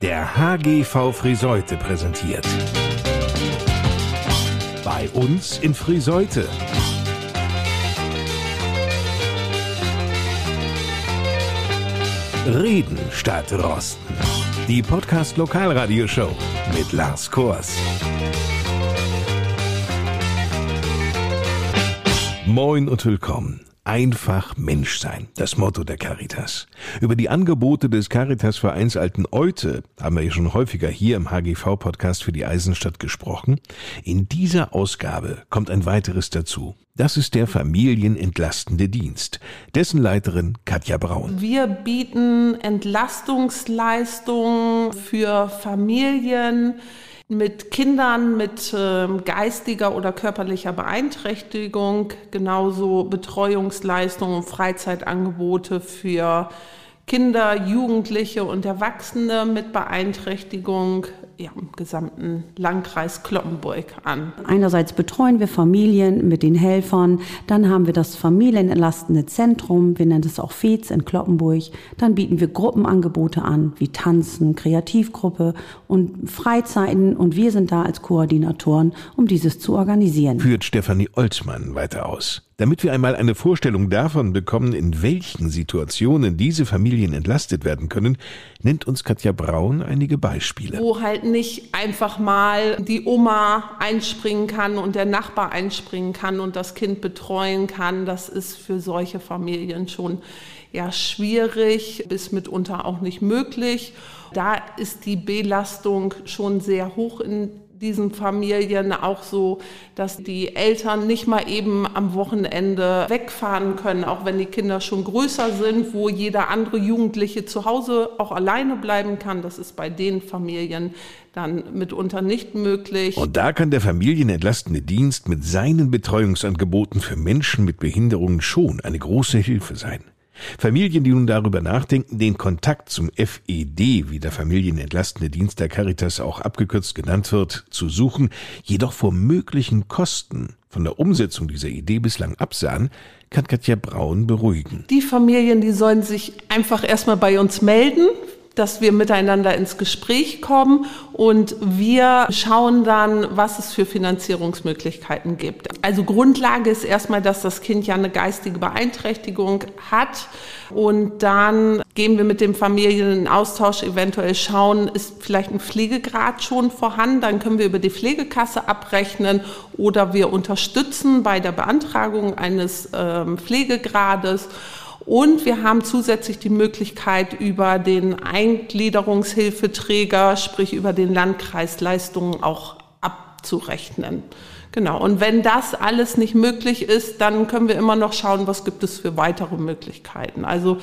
Der HGV Friseute präsentiert. Bei uns in Friseute. Reden statt Rosten. Die Podcast Lokalradioshow mit Lars Kors. Moin und willkommen. Einfach Mensch sein, das Motto der Caritas. Über die Angebote des Caritas-Vereins Alten Eute haben wir ja schon häufiger hier im HGV-Podcast für die Eisenstadt gesprochen. In dieser Ausgabe kommt ein weiteres dazu. Das ist der familienentlastende Dienst. Dessen Leiterin Katja Braun. Wir bieten Entlastungsleistungen für Familien, mit Kindern mit äh, geistiger oder körperlicher Beeinträchtigung, genauso Betreuungsleistungen, Freizeitangebote für Kinder, Jugendliche und Erwachsene mit Beeinträchtigung ja, im gesamten Landkreis Kloppenburg an. Einerseits betreuen wir Familien mit den Helfern, dann haben wir das familienentlastende Zentrum, wir nennen es auch FEZ in Kloppenburg, dann bieten wir Gruppenangebote an, wie Tanzen, Kreativgruppe und Freizeiten und wir sind da als Koordinatoren, um dieses zu organisieren. Führt Stefanie Olzmann weiter aus. Damit wir einmal eine Vorstellung davon bekommen, in welchen Situationen diese Familien entlastet werden können, nennt uns Katja Braun einige Beispiele. Wo halt nicht einfach mal die Oma einspringen kann und der Nachbar einspringen kann und das Kind betreuen kann. Das ist für solche Familien schon ja schwierig, bis mitunter auch nicht möglich. Da ist die Belastung schon sehr hoch in diesen Familien auch so, dass die Eltern nicht mal eben am Wochenende wegfahren können, auch wenn die Kinder schon größer sind, wo jeder andere Jugendliche zu Hause auch alleine bleiben kann. Das ist bei den Familien dann mitunter nicht möglich. Und da kann der familienentlastende Dienst mit seinen Betreuungsangeboten für Menschen mit Behinderungen schon eine große Hilfe sein. Familien, die nun darüber nachdenken, den Kontakt zum FED, wie der familienentlastende Dienst der Caritas auch abgekürzt genannt wird, zu suchen, jedoch vor möglichen Kosten von der Umsetzung dieser Idee bislang absahen, kann Katja Braun beruhigen. Die Familien, die sollen sich einfach erstmal bei uns melden dass wir miteinander ins Gespräch kommen und wir schauen dann, was es für Finanzierungsmöglichkeiten gibt. Also Grundlage ist erstmal, dass das Kind ja eine geistige Beeinträchtigung hat. Und dann gehen wir mit dem Familien in Austausch, eventuell schauen, ist vielleicht ein Pflegegrad schon vorhanden, dann können wir über die Pflegekasse abrechnen oder wir unterstützen bei der Beantragung eines ähm, Pflegegrades und wir haben zusätzlich die Möglichkeit, über den Eingliederungshilfeträger, sprich über den Landkreis Leistungen auch abzurechnen. Genau. Und wenn das alles nicht möglich ist, dann können wir immer noch schauen, was gibt es für weitere Möglichkeiten. Also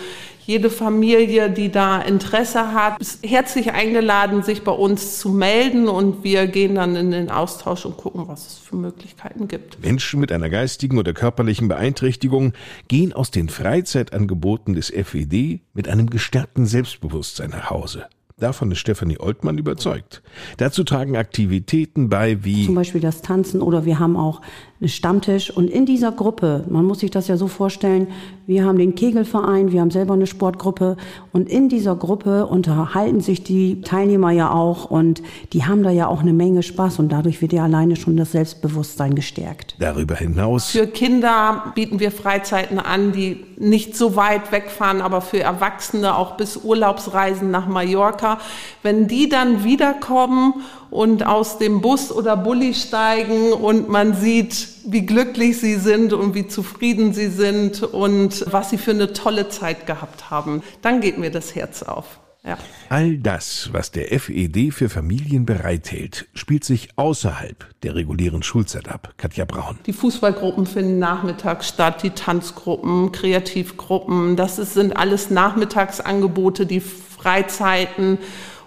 jede Familie, die da Interesse hat, ist herzlich eingeladen, sich bei uns zu melden und wir gehen dann in den Austausch und gucken, was es für Möglichkeiten gibt. Menschen mit einer geistigen oder körperlichen Beeinträchtigung gehen aus den Freizeitangeboten des FED mit einem gestärkten Selbstbewusstsein nach Hause. Davon ist Stefanie Oltmann überzeugt. Dazu tragen Aktivitäten bei wie zum Beispiel das Tanzen oder wir haben auch einen Stammtisch. Und in dieser Gruppe, man muss sich das ja so vorstellen, wir haben den Kegelverein, wir haben selber eine Sportgruppe. Und in dieser Gruppe unterhalten sich die Teilnehmer ja auch. Und die haben da ja auch eine Menge Spaß. Und dadurch wird ja alleine schon das Selbstbewusstsein gestärkt. Darüber hinaus für Kinder bieten wir Freizeiten an, die nicht so weit wegfahren, aber für Erwachsene auch bis Urlaubsreisen nach Mallorca Mallorca, wenn die dann wiederkommen und aus dem Bus oder Bulli steigen und man sieht, wie glücklich sie sind und wie zufrieden sie sind und was sie für eine tolle Zeit gehabt haben, dann geht mir das Herz auf. Ja. All das, was der FED für Familien bereithält, spielt sich außerhalb der regulären Schulzeit ab. Katja Braun. Die Fußballgruppen finden nachmittags statt, die Tanzgruppen, Kreativgruppen. Das sind alles Nachmittagsangebote, die Freizeiten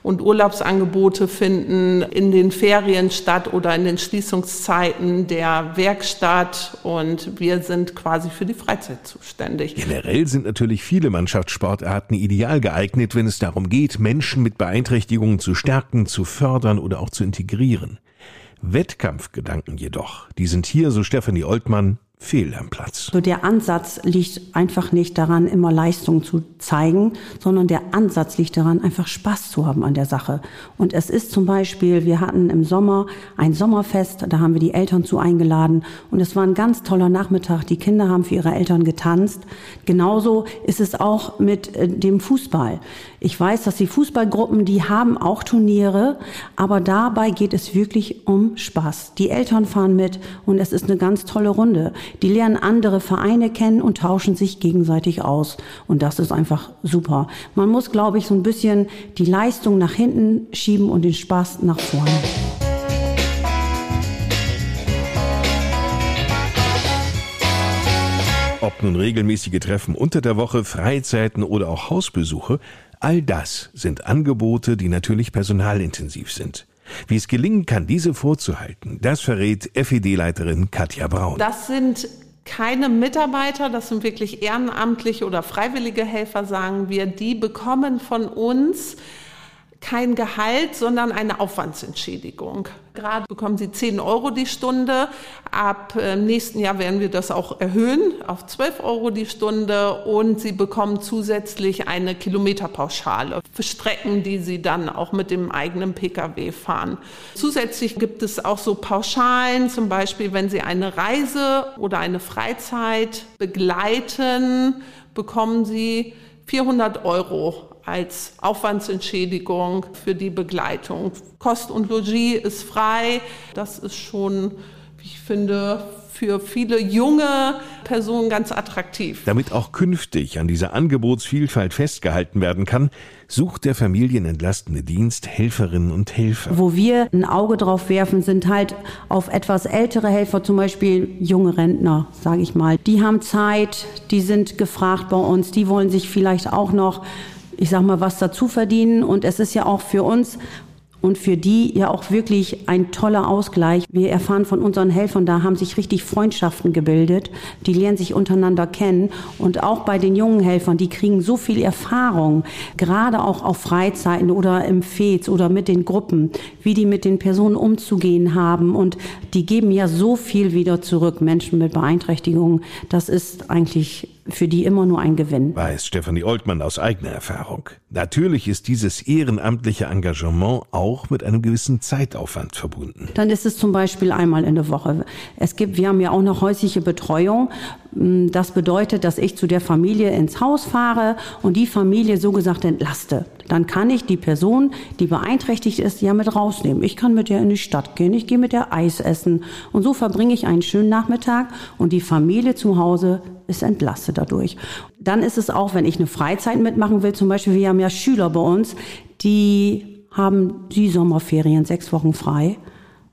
und Urlaubsangebote finden in den Ferien statt oder in den Schließungszeiten der Werkstatt und wir sind quasi für die Freizeit zuständig. Generell sind natürlich viele Mannschaftssportarten ideal geeignet, wenn es darum geht, Menschen mit Beeinträchtigungen zu stärken, zu fördern oder auch zu integrieren. Wettkampfgedanken jedoch, die sind hier, so Stefanie Oltmann, fehl am Platz. So der Ansatz liegt einfach nicht daran, immer Leistung zu zeigen, sondern der Ansatz liegt daran, einfach Spaß zu haben an der Sache. Und es ist zum Beispiel, wir hatten im Sommer ein Sommerfest, da haben wir die Eltern zu eingeladen und es war ein ganz toller Nachmittag. Die Kinder haben für ihre Eltern getanzt. Genauso ist es auch mit äh, dem Fußball. Ich weiß, dass die Fußballgruppen, die haben auch Turniere, aber dabei geht es wirklich um Spaß. Die Eltern fahren mit und es ist eine ganz tolle Runde. Die lernen andere Vereine kennen und tauschen sich gegenseitig aus. Und das ist einfach super. Man muss, glaube ich, so ein bisschen die Leistung nach hinten schieben und den Spaß nach vorne. Ob nun regelmäßige Treffen unter der Woche, Freizeiten oder auch Hausbesuche, all das sind Angebote, die natürlich personalintensiv sind. Wie es gelingen kann, diese vorzuhalten, das verrät FED-Leiterin Katja Braun. Das sind keine Mitarbeiter, das sind wirklich ehrenamtliche oder freiwillige Helfer, sagen wir, die bekommen von uns kein Gehalt, sondern eine Aufwandsentschädigung. Gerade bekommen sie 10 Euro die Stunde. Ab äh, nächsten Jahr werden wir das auch erhöhen auf 12 Euro die Stunde und sie bekommen zusätzlich eine Kilometerpauschale für Strecken, die sie dann auch mit dem eigenen Pkw fahren. Zusätzlich gibt es auch so Pauschalen, zum Beispiel wenn sie eine Reise oder eine Freizeit begleiten, bekommen sie 400 Euro als Aufwandsentschädigung für die Begleitung. Kost und Logis ist frei. Das ist schon, wie ich finde, für viele junge Personen ganz attraktiv. Damit auch künftig an dieser Angebotsvielfalt festgehalten werden kann, sucht der familienentlastende Dienst Helferinnen und Helfer. Wo wir ein Auge drauf werfen, sind halt auf etwas ältere Helfer, zum Beispiel junge Rentner, sage ich mal. Die haben Zeit, die sind gefragt bei uns, die wollen sich vielleicht auch noch ich sag mal, was dazu verdienen. Und es ist ja auch für uns und für die ja auch wirklich ein toller Ausgleich. Wir erfahren von unseren Helfern, da haben sich richtig Freundschaften gebildet. Die lernen sich untereinander kennen. Und auch bei den jungen Helfern, die kriegen so viel Erfahrung, gerade auch auf Freizeiten oder im FEZ oder mit den Gruppen, wie die mit den Personen umzugehen haben. Und die geben ja so viel wieder zurück, Menschen mit Beeinträchtigungen. Das ist eigentlich für die immer nur ein Gewinn. Weiß Stefanie Oltmann aus eigener Erfahrung. Natürlich ist dieses ehrenamtliche Engagement auch mit einem gewissen Zeitaufwand verbunden. Dann ist es zum Beispiel einmal in der Woche. Es gibt, wir haben ja auch noch häusliche Betreuung. Das bedeutet, dass ich zu der Familie ins Haus fahre und die Familie so gesagt entlaste. Dann kann ich die Person, die beeinträchtigt ist, ja mit rausnehmen. Ich kann mit der in die Stadt gehen, ich gehe mit der Eis essen und so verbringe ich einen schönen Nachmittag und die Familie zu Hause ist entlastet dadurch. Dann ist es auch, wenn ich eine Freizeit mitmachen will, zum Beispiel, wir haben ja Schüler bei uns, die haben die Sommerferien sechs Wochen frei.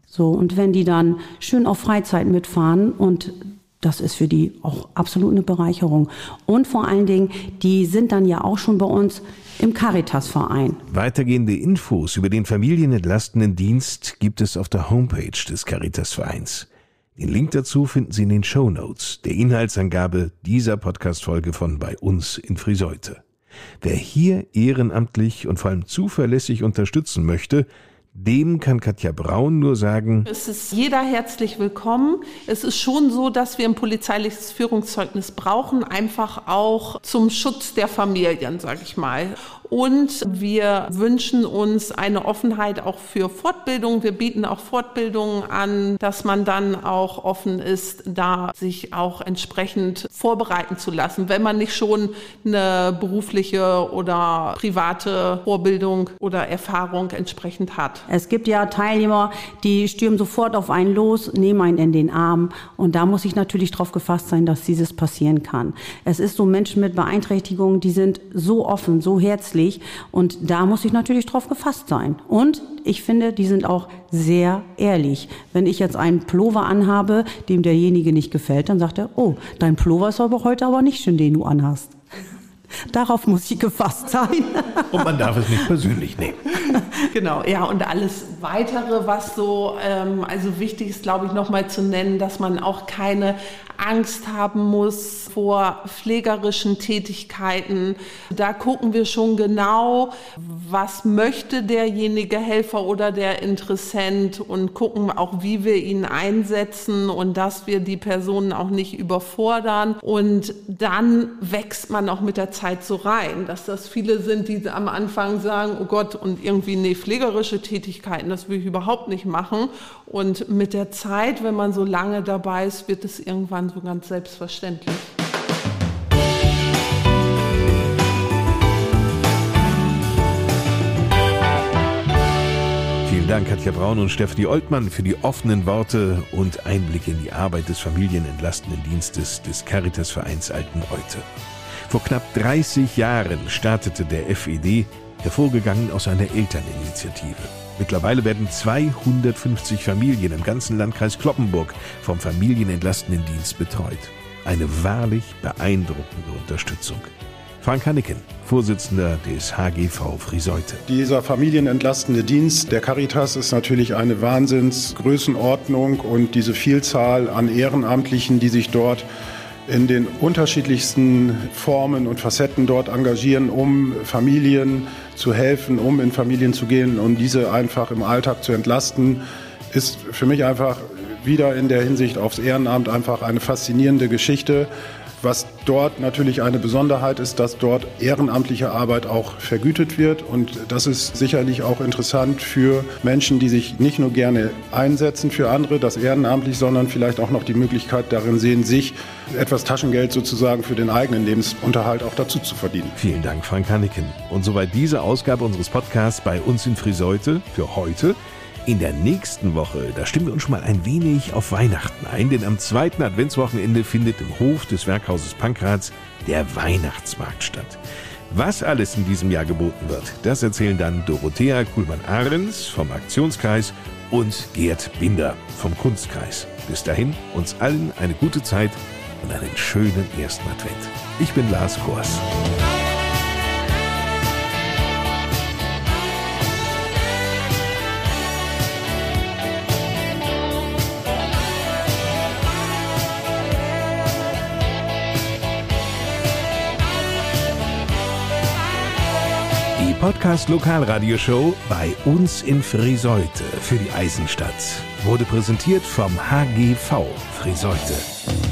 So, und wenn die dann schön auf Freizeit mitfahren und das ist für die auch absolut eine Bereicherung. Und vor allen Dingen, die sind dann ja auch schon bei uns im Caritas-Verein. Weitergehende Infos über den familienentlastenden Dienst gibt es auf der Homepage des Caritas-Vereins. Den Link dazu finden Sie in den Show Notes, der Inhaltsangabe dieser Podcast-Folge von bei uns in Friseute. Wer hier ehrenamtlich und vor allem zuverlässig unterstützen möchte, dem kann Katja Braun nur sagen, es ist jeder herzlich willkommen. Es ist schon so, dass wir ein polizeiliches Führungszeugnis brauchen, einfach auch zum Schutz der Familien, sage ich mal. Und wir wünschen uns eine Offenheit auch für Fortbildung. Wir bieten auch Fortbildungen an, dass man dann auch offen ist, da sich auch entsprechend vorbereiten zu lassen, wenn man nicht schon eine berufliche oder private Vorbildung oder Erfahrung entsprechend hat. Es gibt ja Teilnehmer, die stürmen sofort auf einen los, nehmen einen in den Arm. Und da muss ich natürlich darauf gefasst sein, dass dieses passieren kann. Es ist so Menschen mit Beeinträchtigungen, die sind so offen, so herzlich. Und da muss ich natürlich drauf gefasst sein. Und ich finde, die sind auch sehr ehrlich. Wenn ich jetzt einen Plover anhabe, dem derjenige nicht gefällt, dann sagt er, oh, dein Plover ist aber heute aber nicht schön, den du anhast. Darauf muss ich gefasst sein. Und man darf es nicht persönlich nehmen. Genau, ja, und alles weitere, was so, ähm, also wichtig ist, glaube ich, nochmal zu nennen, dass man auch keine Angst haben muss vor pflegerischen Tätigkeiten. Da gucken wir schon genau, was möchte derjenige Helfer oder der Interessent und gucken auch, wie wir ihn einsetzen und dass wir die Personen auch nicht überfordern. Und dann wächst man auch mit der Zeit so rein, dass das viele sind, die am Anfang sagen, oh Gott, und irgendwie, nee, pflegerische Tätigkeiten, das will ich überhaupt nicht machen. Und mit der Zeit, wenn man so lange dabei ist, wird es irgendwann so ganz selbstverständlich. Vielen Dank, Katja Braun und Stefanie Oltmann, für die offenen Worte und Einblicke in die Arbeit des familienentlastenden Dienstes des Caritasvereins Alten Eute. Vor knapp 30 Jahren startete der FED, hervorgegangen aus einer Elterninitiative. Mittlerweile werden 250 Familien im ganzen Landkreis Kloppenburg vom familienentlastenden Dienst betreut. Eine wahrlich beeindruckende Unterstützung. Frank Hanneken, Vorsitzender des HGV Friseute. Dieser familienentlastende Dienst der Caritas ist natürlich eine Wahnsinnsgrößenordnung und diese Vielzahl an Ehrenamtlichen, die sich dort in den unterschiedlichsten Formen und Facetten dort engagieren, um Familien zu helfen, um in Familien zu gehen, um diese einfach im Alltag zu entlasten, ist für mich einfach wieder in der Hinsicht aufs Ehrenamt einfach eine faszinierende Geschichte. Was dort natürlich eine Besonderheit ist, dass dort ehrenamtliche Arbeit auch vergütet wird. Und das ist sicherlich auch interessant für Menschen, die sich nicht nur gerne einsetzen für andere, das ehrenamtlich, sondern vielleicht auch noch die Möglichkeit darin sehen, sich etwas Taschengeld sozusagen für den eigenen Lebensunterhalt auch dazu zu verdienen. Vielen Dank, Frank Hanneken. Und soweit diese Ausgabe unseres Podcasts bei uns in Friseute für heute. In der nächsten Woche, da stimmen wir uns schon mal ein wenig auf Weihnachten ein, denn am zweiten Adventswochenende findet im Hof des Werkhauses Pankrats der Weihnachtsmarkt statt. Was alles in diesem Jahr geboten wird, das erzählen dann Dorothea Kuhlmann-Ahrens vom Aktionskreis und Gerd Binder vom Kunstkreis. Bis dahin uns allen eine gute Zeit und einen schönen ersten Advent. Ich bin Lars Kors. Podcast Lokalradioshow bei uns in Friseute für die Eisenstadt wurde präsentiert vom HGV Friseute.